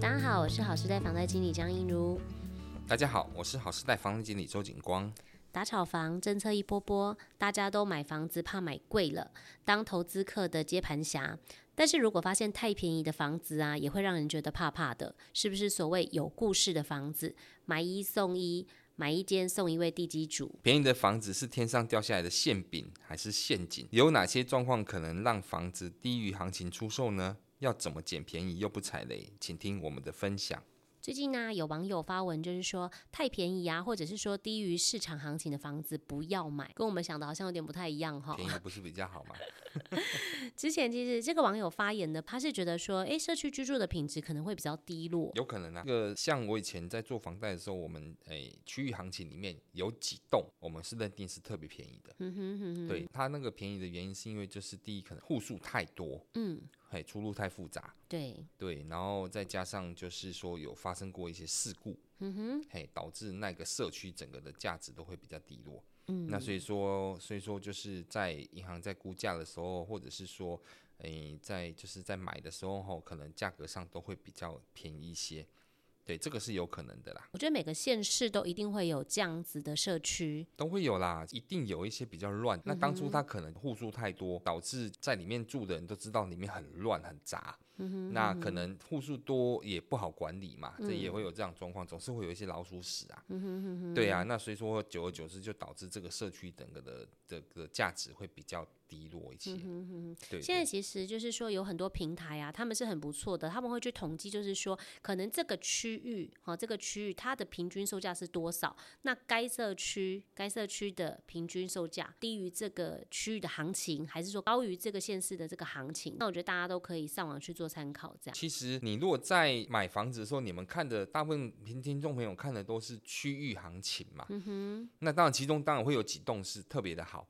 大家好，我是好时代房贷经理张映如。大家好，我是好时代房贷经理周景光。打炒房政策一波波，大家都买房子怕买贵了，当投资客的接盘侠。但是如果发现太便宜的房子啊，也会让人觉得怕怕的，是不是所谓有故事的房子，买一送一？买一间送一位地基主。便宜的房子是天上掉下来的馅饼还是陷阱？有哪些状况可能让房子低于行情出售呢？要怎么捡便宜又不踩雷？请听我们的分享。最近呢，有网友发文，就是说太便宜啊，或者是说低于市场行情的房子不要买，跟我们想的好像有点不太一样哈。便宜不是比较好吗？之前其实这个网友发言的，他是觉得说，哎，社区居住的品质可能会比较低落。有可能啊，这个像我以前在做房贷的时候，我们哎区域行情里面有几栋，我们是认定是特别便宜的。嗯哼哼哼。对，它那个便宜的原因是因为就是第一，可能户数太多。嗯。嘿，出入太复杂，对。对，然后再加上就是说有发生过一些事故，嗯哼，嘿，导致那个社区整个的价值都会比较低落，嗯，那所以说，所以说就是在银行在估价的时候，或者是说，诶，在就是在买的时候吼，可能价格上都会比较便宜一些。对，这个是有可能的啦。我觉得每个县市都一定会有这样子的社区，都会有啦，一定有一些比较乱。那当初他可能户数太多，导致在里面住的人都知道里面很乱很杂。嗯、那可能户数多也不好管理嘛，嗯、这也会有这样状况，总是会有一些老鼠屎啊。嗯、哼哼哼对啊，那所以说久而久之就导致这个社区整个的这个价值会比较低落一些。嗯、哼哼对，对。现在其实就是说有很多平台啊，他们是很不错的，他们会去统计，就是说可能这个区域哈，这个区域它的平均售价是多少？那该社区该社区的平均售价低于这个区域的行情，还是说高于这个县市的这个行情？那我觉得大家都可以上网去做。参考这样。其实你如果在买房子的时候，你们看的大部分听听众朋友看的都是区域行情嘛。嗯哼。那当然，其中当然会有几栋是特别的好，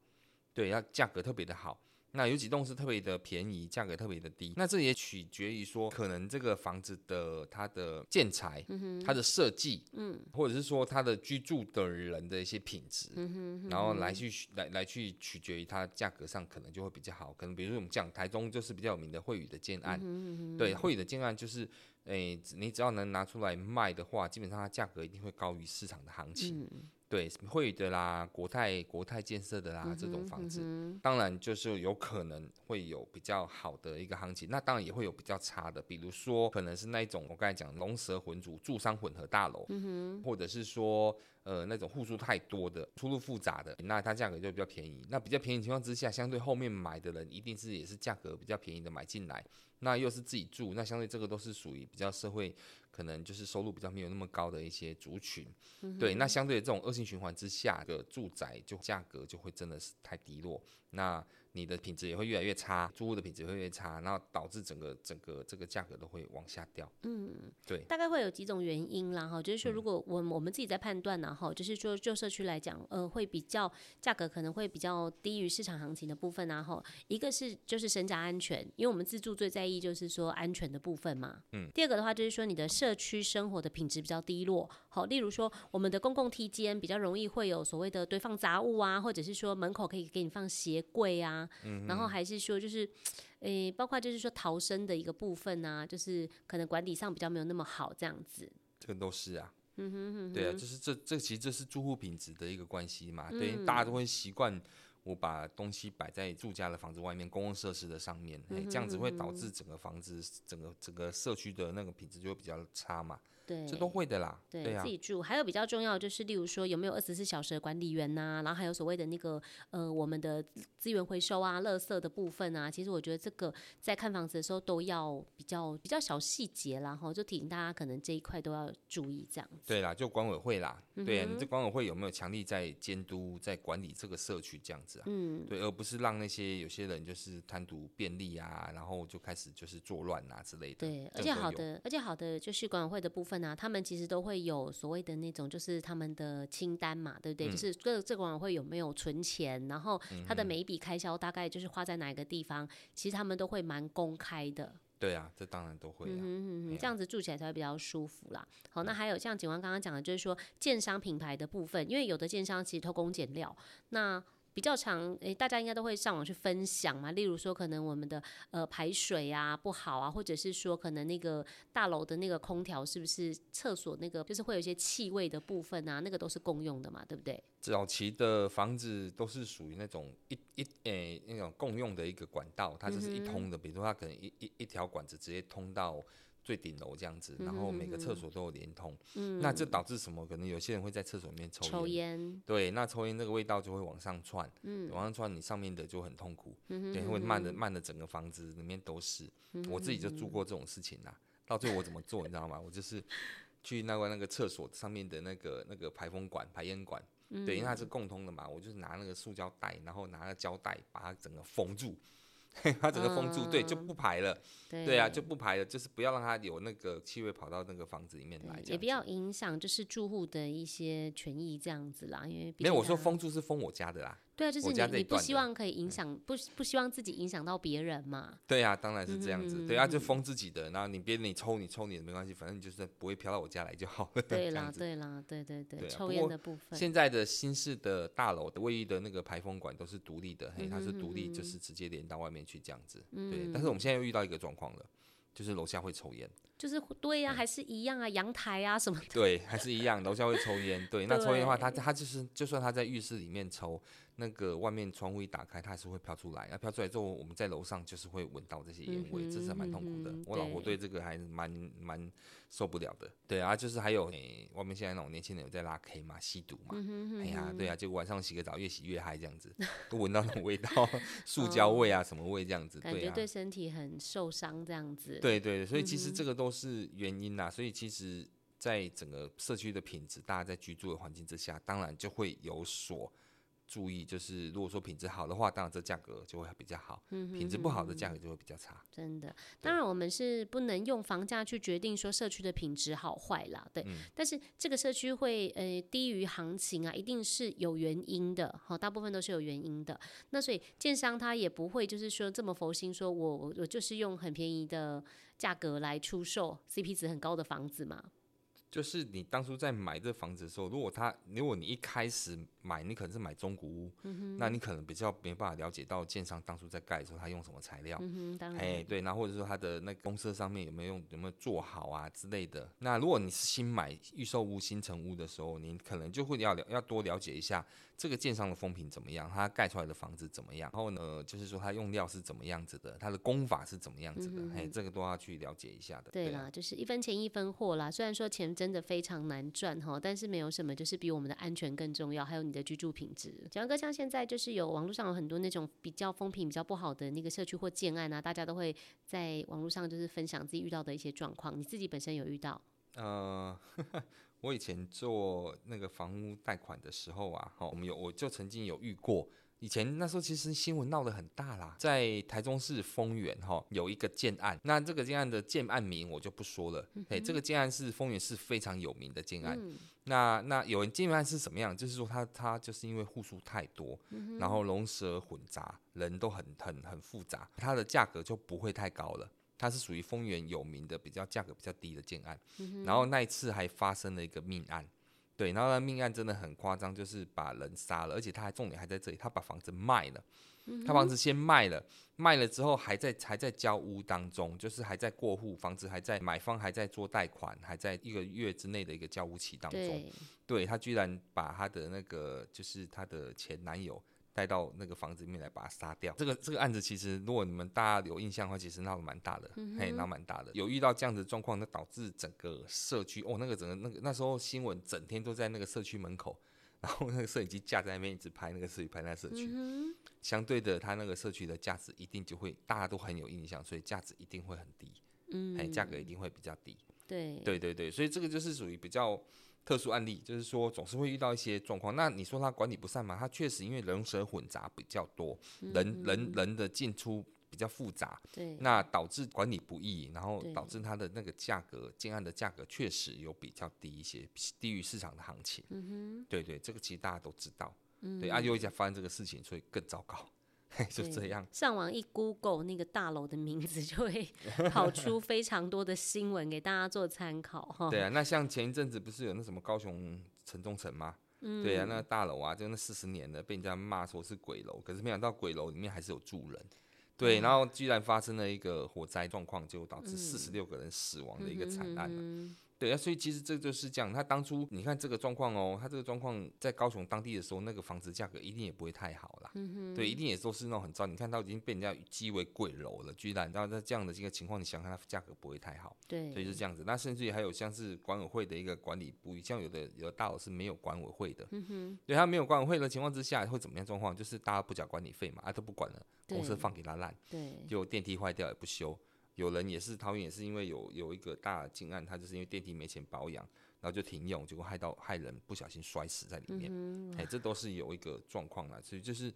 对，要价格特别的好。那有几栋是特别的便宜，价格特别的低。那这也取决于说，可能这个房子的它的建材，嗯、它的设计，嗯，或者是说它的居住的人的一些品质，嗯，然后来去来来去取决于它价格上可能就会比较好。可能比如说我们讲台中就是比较有名的惠宇的建案，嗯、对，惠宇的建案就是，诶、欸，你只要能拿出来卖的话，基本上它价格一定会高于市场的行情。嗯对，惠宇的啦，国泰国泰建设的啦，嗯、这种房子，嗯、当然就是有可能会有比较好的一个行情，那当然也会有比较差的，比如说可能是那一种我刚才讲龙蛇混组住商混合大楼，嗯、或者是说呃那种户数太多的，出入复杂的，那它价格就比较便宜。那比较便宜情况之下，相对后面买的人一定是也是价格比较便宜的买进来，那又是自己住，那相对这个都是属于比较社会。可能就是收入比较没有那么高的一些族群，嗯、对，那相对的这种恶性循环之下的住宅，就价格就会真的是太低落，那你的品质也会越来越差，租屋的品质会越差，然后导致整个整个这个价格都会往下掉。嗯，对，大概会有几种原因啦，哈，就是说如果我们我们自己在判断呢，哈，就是说就社区来讲，呃，会比较价格可能会比较低于市场行情的部分，然后一个是就是身家安全，因为我们自住最在意就是说安全的部分嘛。嗯，第二个的话就是说你的社区生活的品质比较低落，好，例如说我们的公共梯间比较容易会有所谓的堆放杂物啊，或者是说门口可以给你放鞋柜啊。嗯，然后还是说，就是，诶、欸，包括就是说逃生的一个部分啊，就是可能管理上比较没有那么好这样子。这个都是啊，嗯哼，哼，对啊，就是这这其实这是住户品质的一个关系嘛，对，嗯、大家都会习惯我把东西摆在住家的房子外面，公共设施的上面，嗯哼嗯，这样子会导致整个房子整个整个社区的那个品质就会比较差嘛。对，这都会的啦。对，对啊、自己住，还有比较重要就是，例如说有没有二十四小时的管理员呐、啊，然后还有所谓的那个呃，我们的资源回收啊、垃圾的部分啊。其实我觉得这个在看房子的时候都要比较比较小细节啦，然后就提醒大家可能这一块都要注意这样子。对啦，就管委会啦，嗯、对啊，你这管委会有没有强力在监督、在管理这个社区这样子啊？嗯，对，而不是让那些有些人就是贪图便利啊，然后就开始就是作乱啊之类的。对，而且好的，而且好的就是管委会的部分。那他们其实都会有所谓的那种，就是他们的清单嘛，对不对？嗯、就是这这个管委会有没有存钱，然后他的每一笔开销大概就是花在哪一个地方，嗯、其实他们都会蛮公开的。对啊，这当然都会、啊。嗯哼哼，这样子住起来才会比较舒服啦。好，那还有像景光刚刚讲的，就是说建商品牌的部分，因为有的建商其实偷工减料，那比较常，诶、欸，大家应该都会上网去分享嘛。例如说，可能我们的呃排水啊不好啊，或者是说，可能那个大楼的那个空调是不是厕所那个就是会有一些气味的部分啊，那个都是共用的嘛，对不对？早期的房子都是属于那种一一诶、欸、那种共用的一个管道，它就是一通的，嗯、比如说它可能一一一条管子直接通到。最顶楼这样子，然后每个厕所都有连通，嗯、那这导致什么？可能有些人会在厕所里面抽烟，抽烟，对，那抽烟那个味道就会往上窜，嗯、往上窜，你上面的就很痛苦，嗯、对，会漫的漫的整个房子里面都是。嗯、我自己就住过这种事情啦，到最后我怎么做，你知道吗？我就是去那个那个厕所上面的那个那个排风管、排烟管，对，因为它是共通的嘛，我就是拿那个塑胶袋，然后拿个胶带把它整个封住。它整个封住，嗯、对，就不排了。对，对啊，就不排了，就是不要让它有那个气味跑到那个房子里面来，也不要影响就是住户的一些权益这样子啦。因为没有，我说封住是封我家的啦。对啊，就是你你不希望可以影响，嗯、不不希望自己影响到别人嘛。对啊，当然是这样子。嗯、对啊，就封自己的，然后你别人你抽你抽你的没关系，反正就是不会飘到我家来就好了。对啦，对啦，对对对，抽烟的部分。现在的新式的大楼的卫浴的那个排风管都是独立的，嘿，它是独立，就是直接连到外面去这样子。嗯、对，但是我们现在又遇到一个状况了，就是楼下会抽烟。就是对呀、啊，还是一样啊，阳台啊什么的。对，还是一样，楼下会抽烟。对，那抽烟的话，他他就是，就算他在浴室里面抽，那个外面窗户一打开，它还是会飘出来。那飘出来之后，我们在楼上就是会闻到这些烟味，这是蛮痛苦的。嗯、我老婆对这个还蛮蛮受不了的。对啊，就是还有诶、欸，外面现在那种年轻人有在拉 K 嘛，吸毒嘛。哎呀，对啊，结果晚上洗个澡，越洗越嗨，这样子，都闻到那种味道，塑胶味啊，什么味这样子。感觉对身体很受伤这样子。对，对对，所以其实这个都是原因。所以其实，在整个社区的品质，大家在居住的环境之下，当然就会有所注意。就是如果说品质好的话，当然这价格就会比较好；品质不好的价格就会比较差。真的，当然我们是不能用房价去决定说社区的品质好坏啦。对，但是这个社区会呃低于行情啊，一定是有原因的。好，大部分都是有原因的。那所以建商他也不会就是说这么佛心，说我我就是用很便宜的。价格来出售 CP 值很高的房子嘛？就是你当初在买这房子的时候，如果他如果你一开始买，你可能是买中古屋，那你可能比较没办法了解到建商当初在盖的时候他用什么材料，哎、对，然后或者说他的那个公设上面有没有用有没有做好啊之类的。那如果你是新买预售屋、新成屋的时候，你可能就会要了要多了解一下。这个建商的风评怎么样？他盖出来的房子怎么样？然后呢，就是说他用料是怎么样子的？他的工法是怎么样子的？哎、嗯，这个都要去了解一下的。对啦，对就是一分钱一分货啦。虽然说钱真的非常难赚哈，但是没有什么就是比我们的安全更重要，还有你的居住品质。蒋哥，像现在就是有网络上有很多那种比较风评比较不好的那个社区或建案啊，大家都会在网络上就是分享自己遇到的一些状况。你自己本身有遇到？呃。我以前做那个房屋贷款的时候啊，我们有我就曾经有遇过。以前那时候其实新闻闹得很大啦，在台中市丰原哈有一个建案，那这个建案的建案名我就不说了。哎、这个建案是丰原市非常有名的建案。嗯、那那有人建案是什么样？就是说他他就是因为户数太多，嗯、然后龙蛇混杂，人都很很很复杂，它的价格就不会太高了。它是属于丰原有名的比较价格比较低的建案，嗯、然后那一次还发生了一个命案，对，然后那命案真的很夸张，就是把人杀了，而且他还重点还在这里，他把房子卖了，嗯、他房子先卖了，卖了之后还在还在交屋当中，就是还在过户，房子还在买方还在做贷款，还在一个月之内的一个交屋期当中，对，对他居然把他的那个就是他的前男友。带到那个房子里面来把它杀掉。这个这个案子其实，如果你们大家有印象的话，其实闹得蛮大的，嗯、嘿，闹蛮大的。有遇到这样子的状况，那导致整个社区哦，那个整个那个那时候新闻整天都在那个社区门口，然后那个摄影机架在那边一直拍那个社区，拍那个社区。嗯、相对的，它那个社区的价值一定就会大家都很有印象，所以价值一定会很低，嗯，哎，价格一定会比较低。对，对对对，所以这个就是属于比较。特殊案例就是说，总是会遇到一些状况。那你说他管理不善嘛？他确实因为人蛇混杂比较多，嗯、人人人的进出比较复杂，对，那导致管理不易，然后导致他的那个价格建案的价格确实有比较低一些，低于市场的行情。嗯哼，对对，这个其实大家都知道。嗯、对，啊，又一家发生这个事情，所以更糟糕。就这样，上网一 Google 那个大楼的名字，就会 跑出非常多的新闻给大家做参考哈。对啊，那像前一阵子不是有那什么高雄城中城吗？嗯、对啊，那个大楼啊，就那四十年的，被人家骂说是鬼楼，可是没想到鬼楼里面还是有住人。对，然后居然发生了一个火灾状况，就导致四十六个人死亡的一个惨案。嗯对啊，所以其实这就是这样。他当初你看这个状况哦，他这个状况在高雄当地的时候，那个房子价格一定也不会太好啦。嗯哼。对，一定也都是那种很糟。你看他已经被人家讥为贵楼了，居然，然后在这样的这个情况，你想看它价格不会太好。对。所以是这样子。那甚至于还有像是管委会的一个管理部，像有的有的大楼是没有管委会的。嗯哼。对，他没有管委会的情况之下会怎么样状况？就是大家不缴管理费嘛，啊都不管了，公司放给他烂。对。就电梯坏掉也不修。有人也是桃园，也是因为有有一个大惊案，他就是因为电梯没钱保养，然后就停用，结果害到害人不小心摔死在里面。嗯，哎，这都是有一个状况啦。所以就是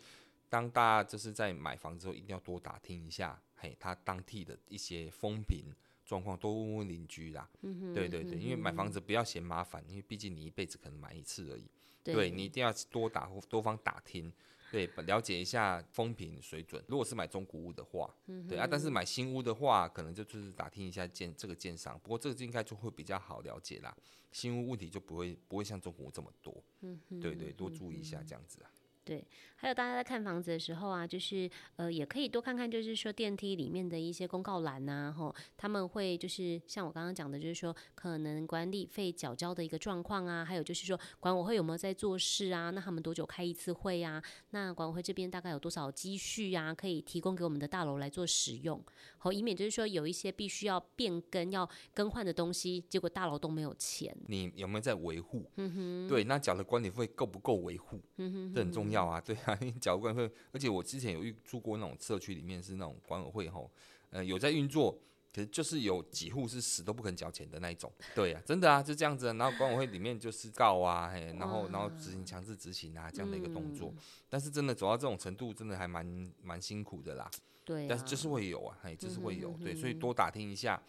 当大家就是在买房之后，一定要多打听一下，嘿，他当地的一些风评状况，多问问邻居啦。嗯，对对对，因为买房子不要嫌麻烦，因为毕竟你一辈子可能买一次而已。对，对你一定要多打多方打听。对，了解一下风评水准。如果是买中古屋的话，嗯、对啊，但是买新屋的话，可能就就是打听一下建这个建商。不过这个应该就会比较好了解啦。新屋问题就不会不会像中古屋这么多。嗯，对对，多注意一下这样子啊。对，还有大家在看房子的时候啊，就是呃，也可以多看看，就是说电梯里面的一些公告栏呐，吼，他们会就是像我刚刚讲的，就是说可能管理费缴交的一个状况啊，还有就是说管委会有没有在做事啊？那他们多久开一次会啊？那管委会这边大概有多少积蓄啊？可以提供给我们的大楼来做使用，好，以免就是说有一些必须要变更要更换的东西，结果大楼都没有钱。你有没有在维护？嗯哼，对，那缴的管理费够不够维护？嗯哼，这很重要。要啊，对啊，你缴管委会，而且我之前有遇住过那种社区里面是那种管委会吼，呃，有在运作，可是就是有几户是死都不肯缴钱的那一种，对啊，真的啊，就这样子，然后管委会里面就是告啊，嘿，然后然后执行强制执行啊这样的一个动作，嗯、但是真的走到这种程度，真的还蛮蛮辛苦的啦，对、啊，但是就是会有啊，嘿，就是会有，对，所以多打听一下。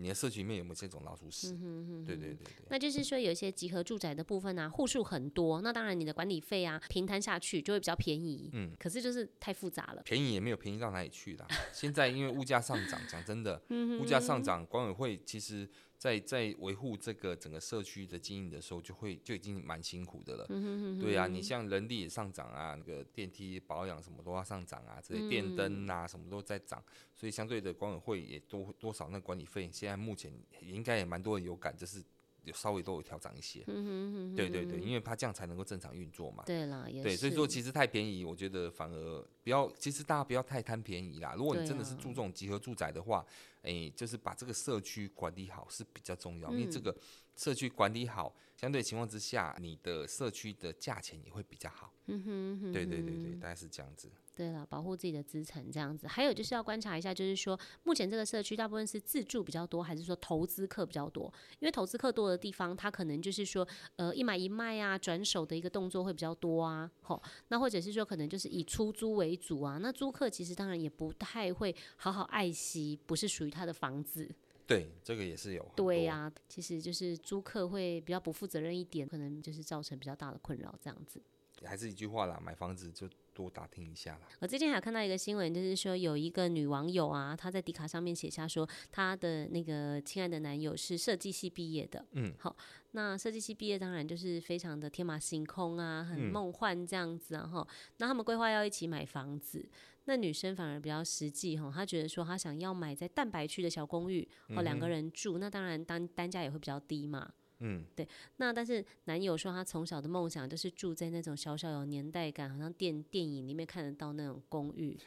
你的社区里面有没有这种老鼠屎？嗯、对对对对。那就是说，有一些集合住宅的部分啊，户数很多，那当然你的管理费啊平摊下去就会比较便宜。嗯。可是就是太复杂了。便宜也没有便宜到哪里去啦。现在因为物价上涨，讲真的，物价上涨，管委会其实。在在维护这个整个社区的经营的时候，就会就已经蛮辛苦的了。嗯、哼哼对啊，你像人力也上涨啊，那个电梯保养什么都要上涨啊，这些电灯啊什么都在涨，嗯、所以相对的管委会也多多少那管理费，现在目前应该也蛮多人有感，就是。有稍微都有调涨一些，嗯哼嗯哼，对对对，因为它这样才能够正常运作嘛。对了，对，所以说其实太便宜，我觉得反而不要，其实大家不要太贪便宜啦。如果你真的是注重集合住宅的话，哎、就是把这个社区管理好是比较重要，嗯、因为这个社区管理好，相对情况之下，你的社区的价钱也会比较好。嗯哼，嗯哼，对对对对，大概是这样子。对了，保护自己的资产这样子，还有就是要观察一下，就是说目前这个社区大部分是自住比较多，还是说投资客比较多？因为投资客多的地方，它可能就是说，呃，一买一卖啊，转手的一个动作会比较多啊，吼，那或者是说可能就是以出租为主啊，那租客其实当然也不太会好好爱惜，不是属于他的房子。对，这个也是有。对呀、啊，其实就是租客会比较不负责任一点，可能就是造成比较大的困扰这样子。还是一句话啦，买房子就多打听一下啦。我最近还有看到一个新闻，就是说有一个女网友啊，她在迪卡上面写下说，她的那个亲爱的男友是设计系毕业的。嗯，好，那设计系毕业当然就是非常的天马行空啊，很梦幻这样子啊。哈、嗯，那他们规划要一起买房子，那女生反而比较实际哈，她觉得说她想要买在蛋白区的小公寓，哦，两个人住，那当然单单价也会比较低嘛。嗯，对，那但是男友说他从小的梦想就是住在那种小小有年代感，好像电电影里面看得到那种公寓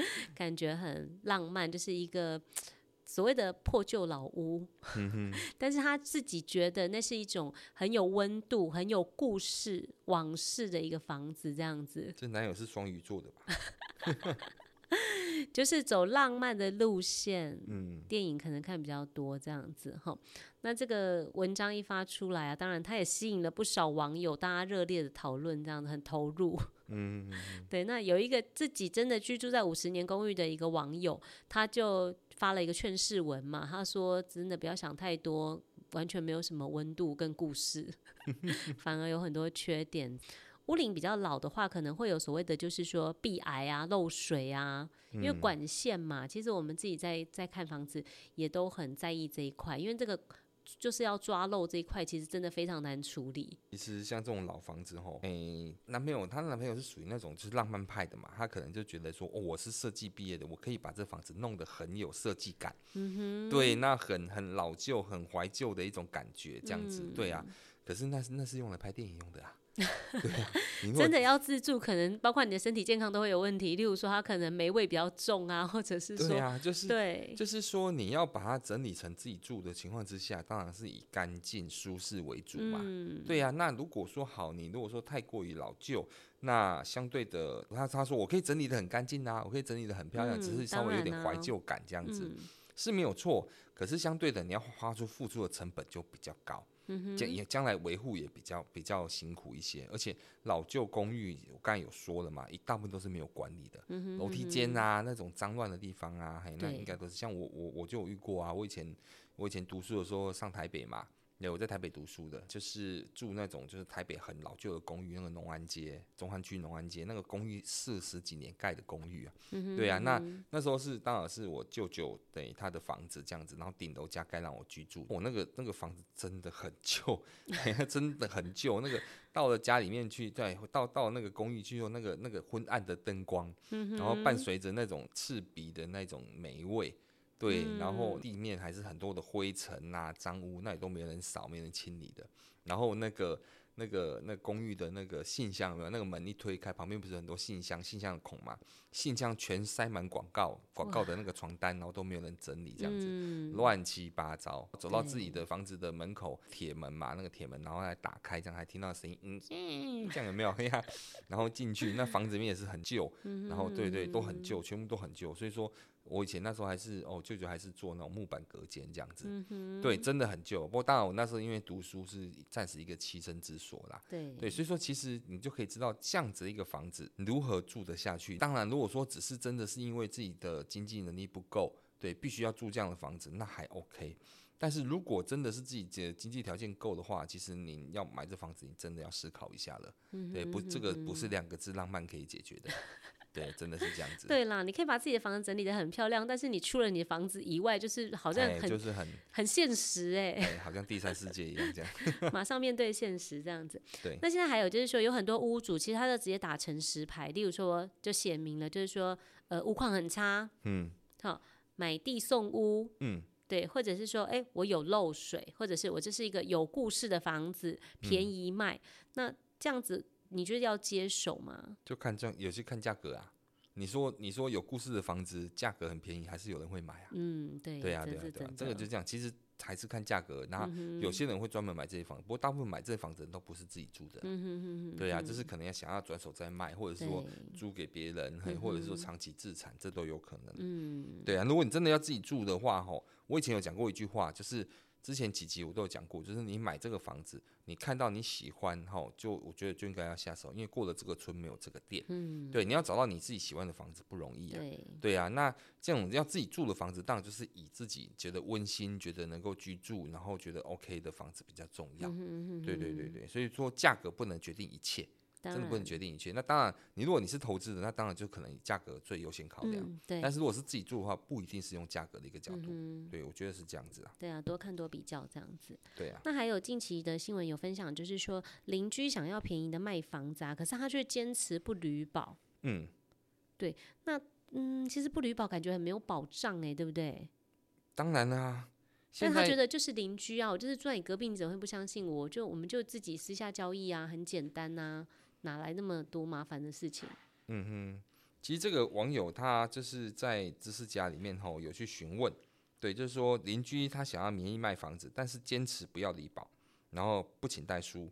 感觉很浪漫，就是一个所谓的破旧老屋。嗯哼，但是他自己觉得那是一种很有温度、很有故事往事的一个房子，这样子。这男友是双鱼座的吧？就是走浪漫的路线，嗯，电影可能看比较多这样子哈。那这个文章一发出来啊，当然它也吸引了不少网友，大家热烈的讨论，这样子很投入。嗯，对。那有一个自己真的居住在五十年公寓的一个网友，他就发了一个劝世文嘛，他说：“真的不要想太多，完全没有什么温度跟故事，反而有很多缺点。”屋龄比较老的话，可能会有所谓的，就是说壁癌啊、漏水啊，因为管线嘛。其实我们自己在在看房子，也都很在意这一块，因为这个就是要抓漏这一块，其实真的非常难处理。其实像这种老房子吼，诶、欸，男朋友他的男朋友是属于那种就是浪漫派的嘛，他可能就觉得说，哦，我是设计毕业的，我可以把这房子弄得很有设计感，嗯哼，对，那很很老旧、很怀旧的一种感觉，这样子，嗯、对啊。可是那是那是用来拍电影用的啊。对啊，真的要自住，可能包括你的身体健康都会有问题。例如说，他可能霉味比较重啊，或者是说，对啊，就是对，就是说你要把它整理成自己住的情况之下，当然是以干净舒适为主嘛。嗯、对啊，那如果说好，你如果说太过于老旧，那相对的，他他说我可以整理的很干净啊，我可以整理的很漂亮，嗯、只是稍微有点怀旧感这样子、嗯、是没有错。可是相对的，你要花出付出的成本就比较高。将也将来维护也比较比较辛苦一些，而且老旧公寓我刚才有说了嘛，一大部分都是没有管理的，楼、梯间啊那种脏乱的地方啊，嘿那应该都是。像我我我就有遇过啊，我以前我以前读书的时候上台北嘛。对，我在台北读书的，就是住那种就是台北很老旧的公寓，那个农安街、中山区农安街那个公寓四十几年盖的公寓啊。对啊，那那时候是当然是我舅舅等于他的房子这样子，然后顶楼加盖让我居住。我、哦、那个那个房子真的很旧，真的很旧。那个到了家里面去，对，到到那个公寓去，用那个那个昏暗的灯光，然后伴随着那种刺鼻的那种霉味。对，然后地面还是很多的灰尘啊、脏污，那也都没人扫、没人清理的。然后那个、那个、那公寓的那个信箱有没有？那个门一推开，旁边不是很多信箱、信箱的孔嘛？信箱全塞满广告，广告的那个床单，然后都没有人整理，这样子乱七八糟。走到自己的房子的门口，铁门嘛，那个铁门，然后来打开，这样还听到声音，嗯，这样有没有？然后进去，那房子里面也是很旧，然后对对，都很旧，全部都很旧，所以说。我以前那时候还是哦，舅舅还是做那种木板隔间这样子，嗯、对，真的很旧。不过当然，我那时候因为读书是暂时一个栖身之所啦，对对，所以说其实你就可以知道这样子一个房子如何住得下去。当然，如果说只是真的是因为自己的经济能力不够，对，必须要住这样的房子，那还 OK。但是如果真的是自己的经济条件够的话，其实你要买这房子，你真的要思考一下了。嗯、对，不，这个不是两个字浪漫可以解决的。对，真的是这样子。对啦，你可以把自己的房子整理的很漂亮，但是你除了你的房子以外，就是好像很、欸、就是很很现实哎、欸，好像第三世界一样这样。马上面对现实这样子。对。那现在还有就是说，有很多屋主其实他就直接打成实牌，例如说就写明了，就是说呃屋况很差，嗯，好买地送屋，嗯，对，或者是说哎、欸、我有漏水，或者是我这是一个有故事的房子，便宜卖，嗯、那这样子。你觉得要接手吗？就看这样，有些看价格啊。你说，你说有故事的房子价格很便宜，还是有人会买啊？嗯，对，对啊，对啊，对啊，这个就这样。其实还是看价格，然后有些人会专门买这些房子，不过大部分买这些房子人都不是自己住的。嗯。对啊，就是可能要想要转手再卖，或者是说租给别人，或者是说长期自产，这都有可能。嗯，对啊，如果你真的要自己住的话，吼，我以前有讲过一句话，就是。之前几集我都有讲过，就是你买这个房子，你看到你喜欢哈，就我觉得就应该要下手，因为过了这个村没有这个店。嗯，对，你要找到你自己喜欢的房子不容易啊。对，对啊，那这种要自己住的房子，当然就是以自己觉得温馨、觉得能够居住，然后觉得 OK 的房子比较重要。嗯哼嗯哼。对对对对，所以说价格不能决定一切。真的不能决定一切。那当然，你如果你是投资的，那当然就可能以价格最优先考量。嗯、对。但是如果是自己住的话，不一定是用价格的一个角度。嗯、对，我觉得是这样子啊。对啊，多看多比较这样子。对啊。那还有近期的新闻有分享，就是说邻居想要便宜的卖房子啊，可是他却坚持不履保。嗯。对，那嗯，其实不履保感觉很没有保障哎、欸，对不对？当然啦、啊。但他觉得就是邻居啊，我就是住在你隔壁，你怎么会不相信我？就我们就自己私下交易啊，很简单呐、啊。哪来那么多麻烦的事情？嗯哼，其实这个网友他就是在知识家里面吼有去询问，对，就是说邻居他想要名义卖房子，但是坚持不要离保，然后不请代书，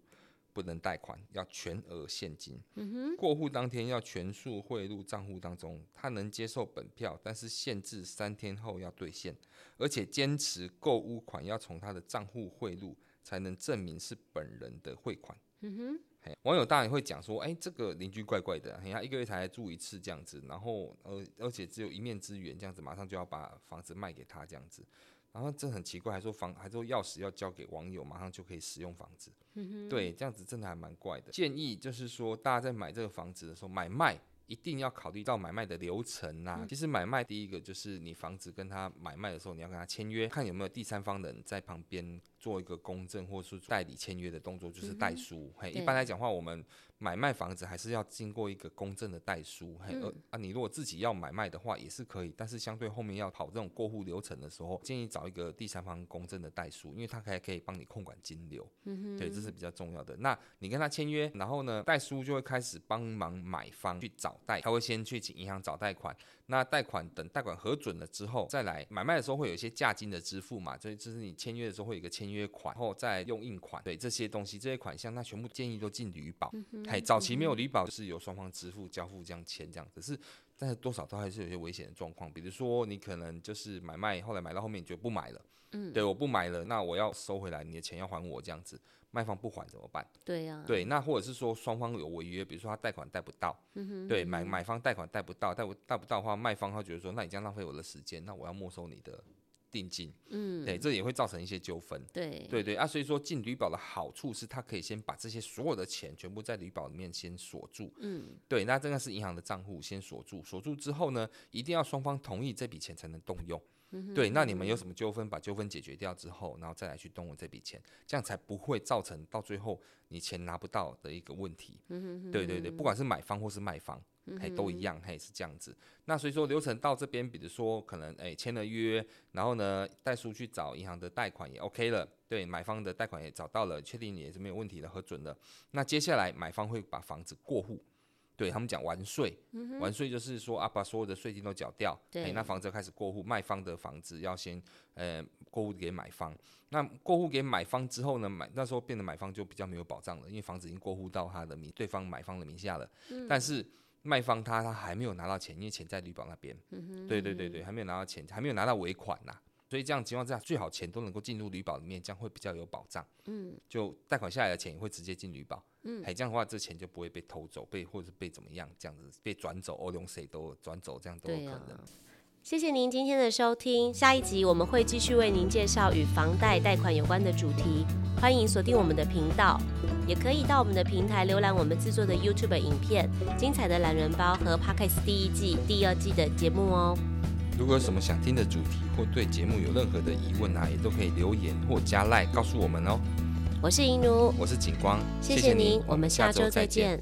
不能贷款，要全额现金。嗯哼，过户当天要全数汇入账户当中，他能接受本票，但是限制三天后要兑现，而且坚持购物款要从他的账户汇入，才能证明是本人的汇款。嗯哼。网友当然会讲说，哎、欸，这个邻居怪怪的，他一个月才来住一次这样子，然后而而且只有一面之缘这样子，马上就要把房子卖给他这样子，然后这很奇怪，还说房还说钥匙要交给网友，马上就可以使用房子，嗯、哼对，这样子真的还蛮怪的。建议就是说，大家在买这个房子的时候，买卖一定要考虑到买卖的流程呐、啊。其实买卖第一个就是你房子跟他买卖的时候，你要跟他签约，看有没有第三方人在旁边做一个公证或者是代理签约的动作，就是代书。嘿，一般来讲话，我们。买卖房子还是要经过一个公证的代书，嘿，呃啊，你如果自己要买卖的话也是可以，但是相对后面要跑这种过户流程的时候，建议找一个第三方公证的代书，因为他还可以帮你控管金流，嗯，对，这是比较重要的。那你跟他签约，然后呢，代书就会开始帮忙买方去找贷，他会先去请银行找贷款。那贷款等贷款核准了之后，再来买卖的时候会有一些价金的支付嘛，所以这是你签约的时候会有一个签约款，然后再用印款，对这些东西这些款项，那全部建议都进旅保。哎、嗯，早期没有履保，就是由双方支付交付这样签这样，可是但是多少都还是有些危险的状况，比如说你可能就是买卖后来买到后面你就不买了，嗯，对，我不买了，那我要收回来，你的钱要还我这样子。卖方不还怎么办？对呀、啊，对，那或者是说双方有违约，比如说他贷款贷不到，嗯哼，对，买买方贷款贷不到，贷不贷不到的话，卖方他觉得说，那你这样浪费我的时间，那我要没收你的定金，嗯，对，这也会造成一些纠纷，对，对对啊，所以说进旅保的好处是，他可以先把这些所有的钱全部在旅保里面先锁住，嗯，对，那这个是银行的账户先锁住，锁住之后呢，一定要双方同意这笔钱才能动用。嗯、对，那你们有什么纠纷，把纠纷解决掉之后，然后再来去动用这笔钱，这样才不会造成到最后你钱拿不到的一个问题。嗯、对对对，不管是买方或是卖方，嘿，都一样，嘿，是这样子。那所以说流程到这边，比如说可能哎签了约，然后呢代书去找银行的贷款也 OK 了，对，买方的贷款也找到了，确定也是没有问题的，核准了。那接下来买方会把房子过户。对他们讲完税，嗯、完税就是说啊，把所有的税金都缴掉，对、欸，那房子开始过户，卖方的房子要先呃过户给买方。那过户给买方之后呢，买那时候变得买方就比较没有保障了，因为房子已经过户到他的名，对方买方的名下了。嗯、但是卖方他他还没有拿到钱，因为钱在旅保那边。嗯、对对对对，还没有拿到钱，还没有拿到尾款呐。所以这样情况之下，最好钱都能够进入旅保里面，这样会比较有保障。嗯，就贷款下来的钱也会直接进旅保。嗯，还这样的话，这钱就不会被偷走，被或者是被怎么样，这样子被转走，欧龙谁都转走，这样都有可能。谢谢您今天的收听，下一集我们会继续为您介绍与房贷贷款有关的主题，欢迎锁定我们的频道，也可以到我们的平台浏览我们制作的 YouTube 影片、精彩的懒人包和 Podcast 第一季、第二季的节目哦。如果有什么想听的主题或对节目有任何的疑问啊，也都可以留言或加赖告诉我们哦。我是银奴，我是景光，谢谢您，我们下周再见。